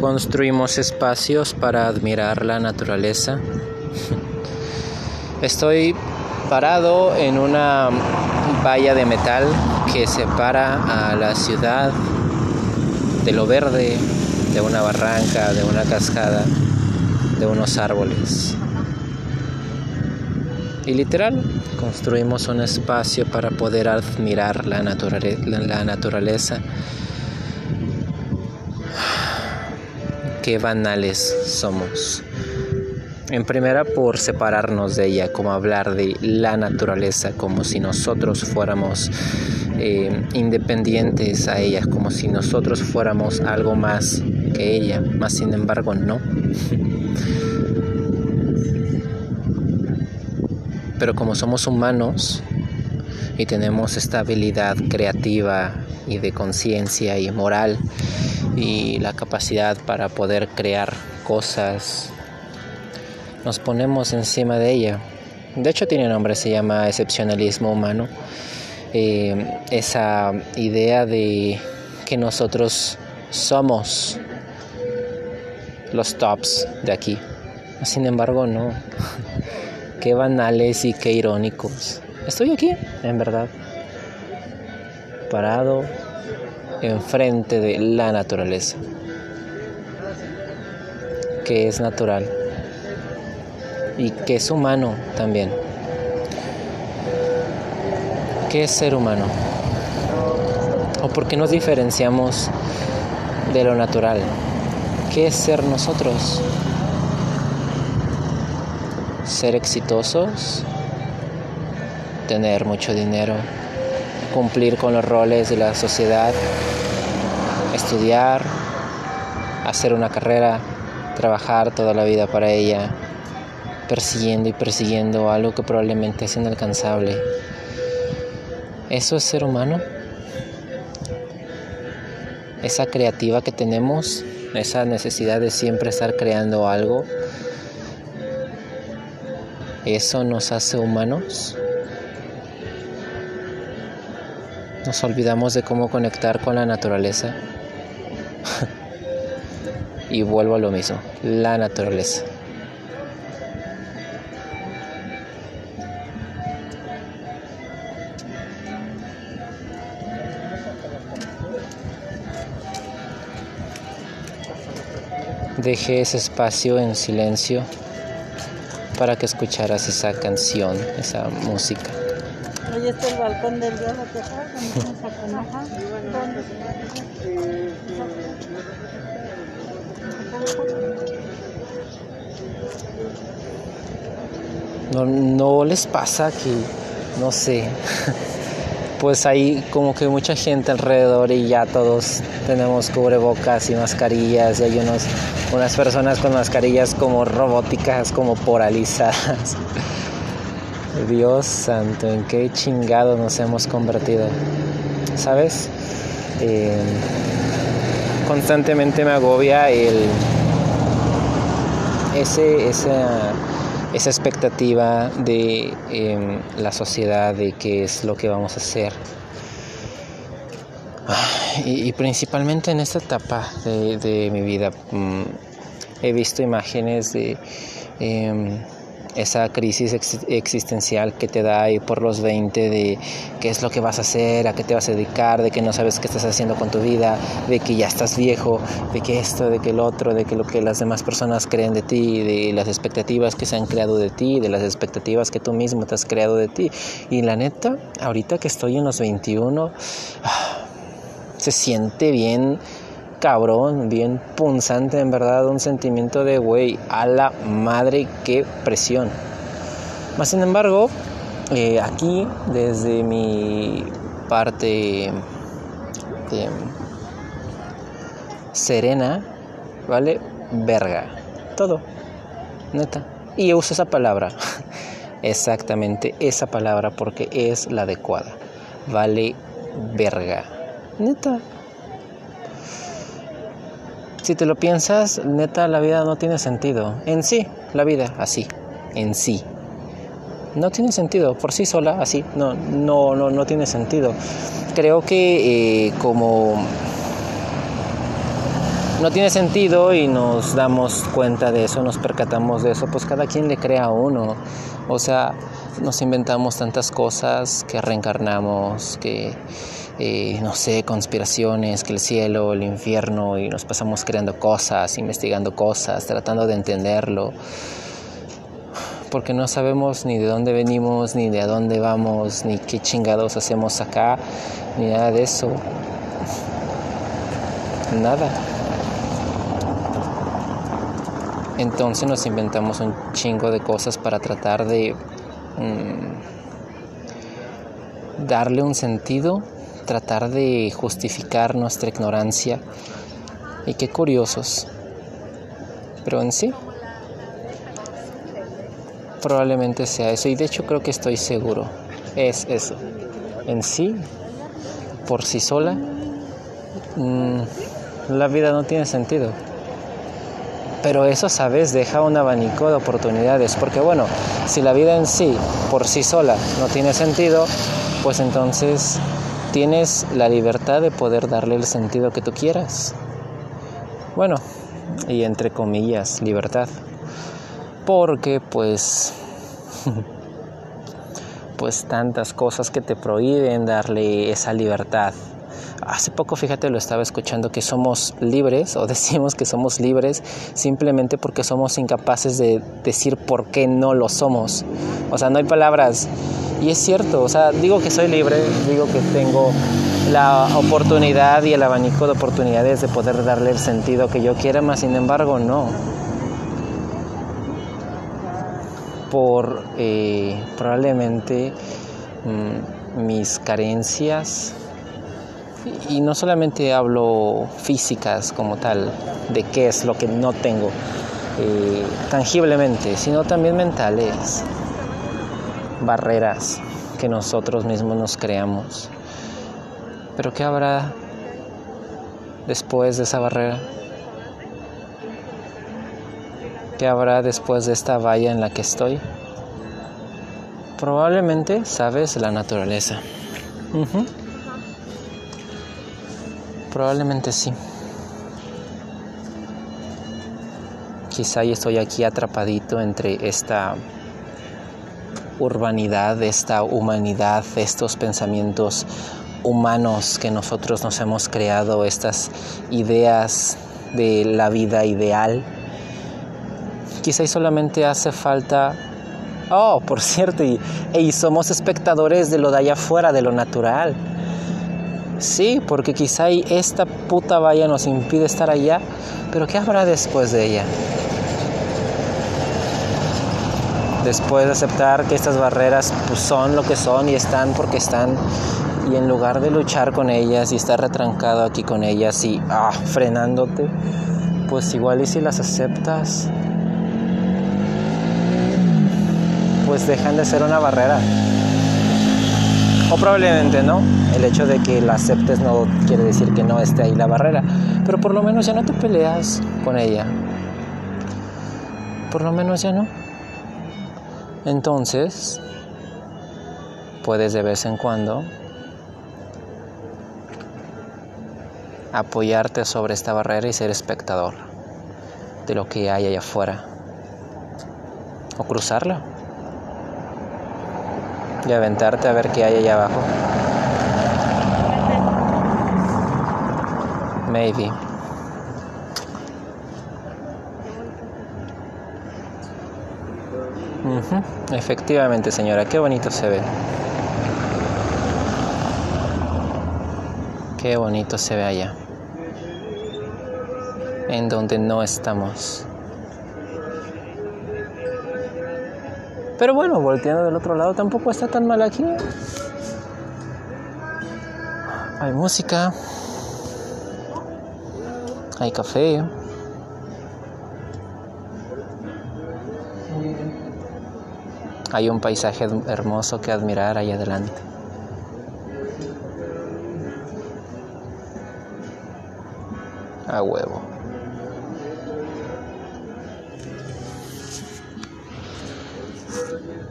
construimos espacios para admirar la naturaleza. Estoy parado en una valla de metal que separa a la ciudad de lo verde, de una barranca, de una cascada, de unos árboles. Y literal, construimos un espacio para poder admirar la, la naturaleza. Qué banales somos. En primera, por separarnos de ella, como hablar de la naturaleza, como si nosotros fuéramos eh, independientes a ella, como si nosotros fuéramos algo más que ella, más sin embargo no. Pero como somos humanos y tenemos esta habilidad creativa y de conciencia y moral y la capacidad para poder crear cosas, nos ponemos encima de ella. De hecho tiene nombre, se llama excepcionalismo humano. Eh, esa idea de que nosotros somos los tops de aquí. Sin embargo, no. Qué banales y qué irónicos. Estoy aquí, en verdad. Parado enfrente de la naturaleza. Que es natural. Y que es humano también. ¿Qué es ser humano? ¿O por qué nos diferenciamos de lo natural? ¿Qué es ser nosotros? ser exitosos, tener mucho dinero, cumplir con los roles de la sociedad, estudiar, hacer una carrera, trabajar toda la vida para ella, persiguiendo y persiguiendo algo que probablemente es inalcanzable. ¿Eso es ser humano? Esa creativa que tenemos, esa necesidad de siempre estar creando algo, ¿Eso nos hace humanos? Nos olvidamos de cómo conectar con la naturaleza. y vuelvo a lo mismo, la naturaleza. Dejé ese espacio en silencio para que escucharas esa canción, esa música. Está el balcón del día no, no les pasa que, no sé, pues hay como que mucha gente alrededor y ya todos tenemos cubrebocas y mascarillas y hay unos, unas personas con mascarillas como robóticas, como poralizadas. Dios santo, ¿en qué chingado nos hemos convertido? ¿Sabes? Eh, constantemente me agobia ese, esa esa expectativa de em, la sociedad, de qué es lo que vamos a hacer. Y, principalmente en esta etapa de, mi vida mm, he visto imágenes de... Em, esa crisis existencial que te da ahí por los 20 de qué es lo que vas a hacer, a qué te vas a dedicar, de que no sabes qué estás haciendo con tu vida, de que ya estás viejo, de que esto, de que el otro, de que lo que las demás personas creen de ti, de las expectativas que se han creado de ti, de las expectativas que tú mismo te has creado de ti. Y la neta, ahorita que estoy en los 21, ah, se siente bien cabrón, bien punzante, en verdad, un sentimiento de, güey, a la madre, qué presión. Más sin embargo, eh, aquí, desde mi parte serena, ¿vale? Verga. Todo. Neta. Y uso esa palabra. Exactamente esa palabra porque es la adecuada. Vale verga. Neta. Si te lo piensas, neta, la vida no tiene sentido. En sí, la vida, así, en sí. No tiene sentido, por sí sola, así, no, no, no, no tiene sentido. Creo que eh, como no tiene sentido y nos damos cuenta de eso, nos percatamos de eso, pues cada quien le crea a uno. O sea, nos inventamos tantas cosas que reencarnamos, que, eh, no sé, conspiraciones, que el cielo, el infierno, y nos pasamos creando cosas, investigando cosas, tratando de entenderlo. Porque no sabemos ni de dónde venimos, ni de a dónde vamos, ni qué chingados hacemos acá, ni nada de eso. Nada. Entonces nos inventamos un chingo de cosas para tratar de mm, darle un sentido, tratar de justificar nuestra ignorancia. Y qué curiosos. Pero en sí, probablemente sea eso. Y de hecho creo que estoy seguro. Es eso. En sí, por sí sola, mm, la vida no tiene sentido. Pero eso, sabes, deja un abanico de oportunidades, porque bueno, si la vida en sí, por sí sola, no tiene sentido, pues entonces tienes la libertad de poder darle el sentido que tú quieras. Bueno, y entre comillas, libertad. Porque pues pues tantas cosas que te prohíben darle esa libertad Hace poco, fíjate, lo estaba escuchando que somos libres o decimos que somos libres simplemente porque somos incapaces de decir por qué no lo somos. O sea, no hay palabras. Y es cierto, o sea, digo que soy libre, digo que tengo la oportunidad y el abanico de oportunidades de poder darle el sentido que yo quiera, más sin embargo, no. Por eh, probablemente mm, mis carencias y no solamente hablo físicas como tal, de qué es lo que no tengo eh, tangiblemente, sino también mentales, barreras que nosotros mismos nos creamos. Pero ¿qué habrá después de esa barrera? ¿Qué habrá después de esta valla en la que estoy? Probablemente sabes la naturaleza. Probablemente sí. Quizá yo estoy aquí atrapadito entre esta urbanidad, esta humanidad, estos pensamientos humanos que nosotros nos hemos creado, estas ideas de la vida ideal. Quizá y solamente hace falta... Oh, por cierto, y, y somos espectadores de lo de allá afuera, de lo natural Sí, porque quizá esta puta valla nos impide estar allá, pero ¿qué habrá después de ella? Después de aceptar que estas barreras pues, son lo que son y están porque están, y en lugar de luchar con ellas y estar retrancado aquí con ellas y ah, frenándote, pues igual y si las aceptas, pues dejan de ser una barrera. O probablemente no. El hecho de que la aceptes no quiere decir que no esté ahí la barrera. Pero por lo menos ya no te peleas con ella. Por lo menos ya no. Entonces, puedes de vez en cuando apoyarte sobre esta barrera y ser espectador de lo que hay allá afuera. O cruzarla y aventarte a ver qué hay allá abajo. Maybe. Efectivamente, señora, qué bonito se ve. Qué bonito se ve allá. En donde no estamos. Pero bueno, volteando del otro lado tampoco está tan mal aquí. Hay música. Hay café. Hay un paisaje hermoso que admirar ahí adelante. A huevo.